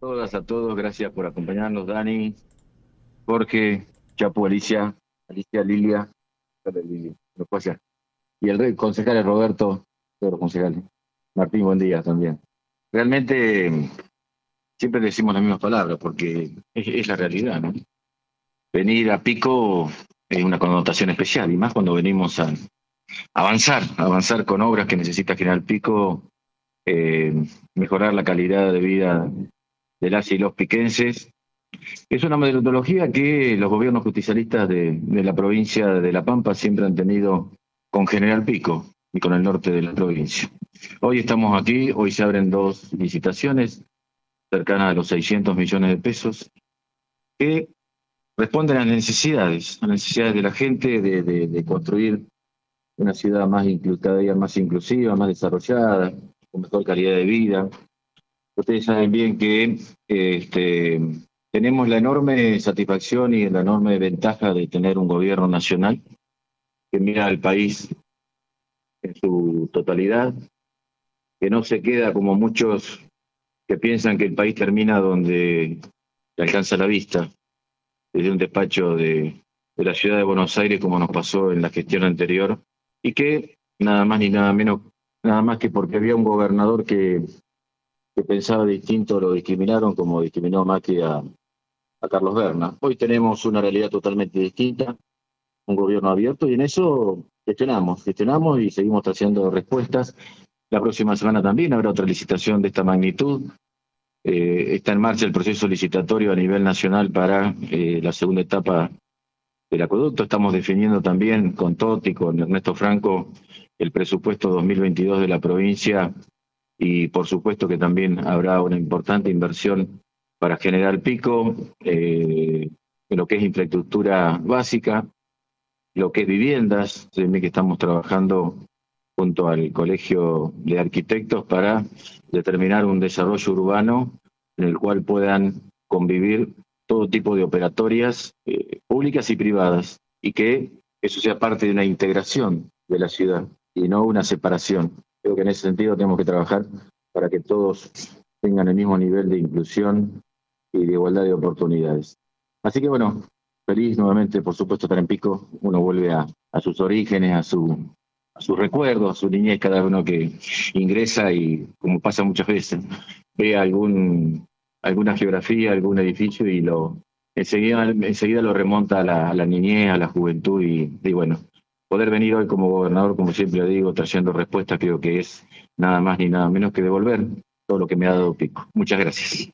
todas, a todos, gracias por acompañarnos, Dani, Jorge, Chapo, Alicia, Alicia, Lilia, y el concejal Roberto, todos los concejales. Martín, buen día también. Realmente siempre decimos las mismas palabras porque es, la realidad, ¿no? Venir a Pico es una connotación especial y más cuando venimos a avanzar, avanzar con obras que necesita General Pico, eh, mejorar la calidad de vida de las y los piquenses. Es una metodología que los gobiernos justicialistas de, la provincia de La Pampa siempre han tenido con General Pico y con el norte de la provincia. Hoy estamos aquí, hoy se abren dos licitaciones cercanas a los 600 millones de pesos que responden a necesidades, a las necesidades de la gente de, de, construir una ciudad más cada día más inclusiva, más desarrollada, con mejor calidad de vida. Ustedes saben bien que este, tenemos la enorme satisfacción y la enorme ventaja de tener un gobierno nacional que mira al país en su totalidad, que no se queda como muchos que piensan que el país termina donde le alcanza la vista, desde un despacho de, de la ciudad de Buenos Aires, como nos pasó en la gestión anterior, y que nada más ni nada menos, nada más que porque había un gobernador que, pensaba distinto, lo discriminaron como discriminó Macri a, a Carlos Berna. Hoy tenemos una realidad totalmente distinta, un gobierno abierto y en eso gestionamos, gestionamos y seguimos trayendo respuestas. La próxima semana también habrá otra licitación de esta magnitud. Eh, está en marcha el proceso licitatorio a nivel nacional para eh, la segunda etapa del acueducto. Estamos definiendo también con Toti, con Ernesto Franco, el presupuesto 2022 de la provincia y por supuesto que también habrá una importante inversión para generar pico eh, lo que es infraestructura básica, lo que es viviendas, que estamos trabajando junto al Colegio de Arquitectos para determinar un desarrollo urbano en el cual puedan convivir todo tipo de operatorias eh, públicas y privadas y que eso sea parte de una integración de la ciudad y no una separación. Creo que en ese sentido tenemos que trabajar para que todos tengan el mismo nivel de inclusión y de igualdad de oportunidades. Así que bueno, feliz nuevamente, por supuesto, estar en Pico. Uno vuelve a, sus orígenes, a su a sus recuerdos, a su niñez, cada uno que ingresa y, como pasa muchas veces, ve algún, alguna geografía, algún edificio y lo enseguida, enseguida lo remonta a la, a la niñez, a la juventud y, y, bueno, poder venir hoy como gobernador, como siempre digo, trayendo respuestas, creo que es nada más ni nada menos que devolver todo lo que me ha dado Pico. Muchas gracias.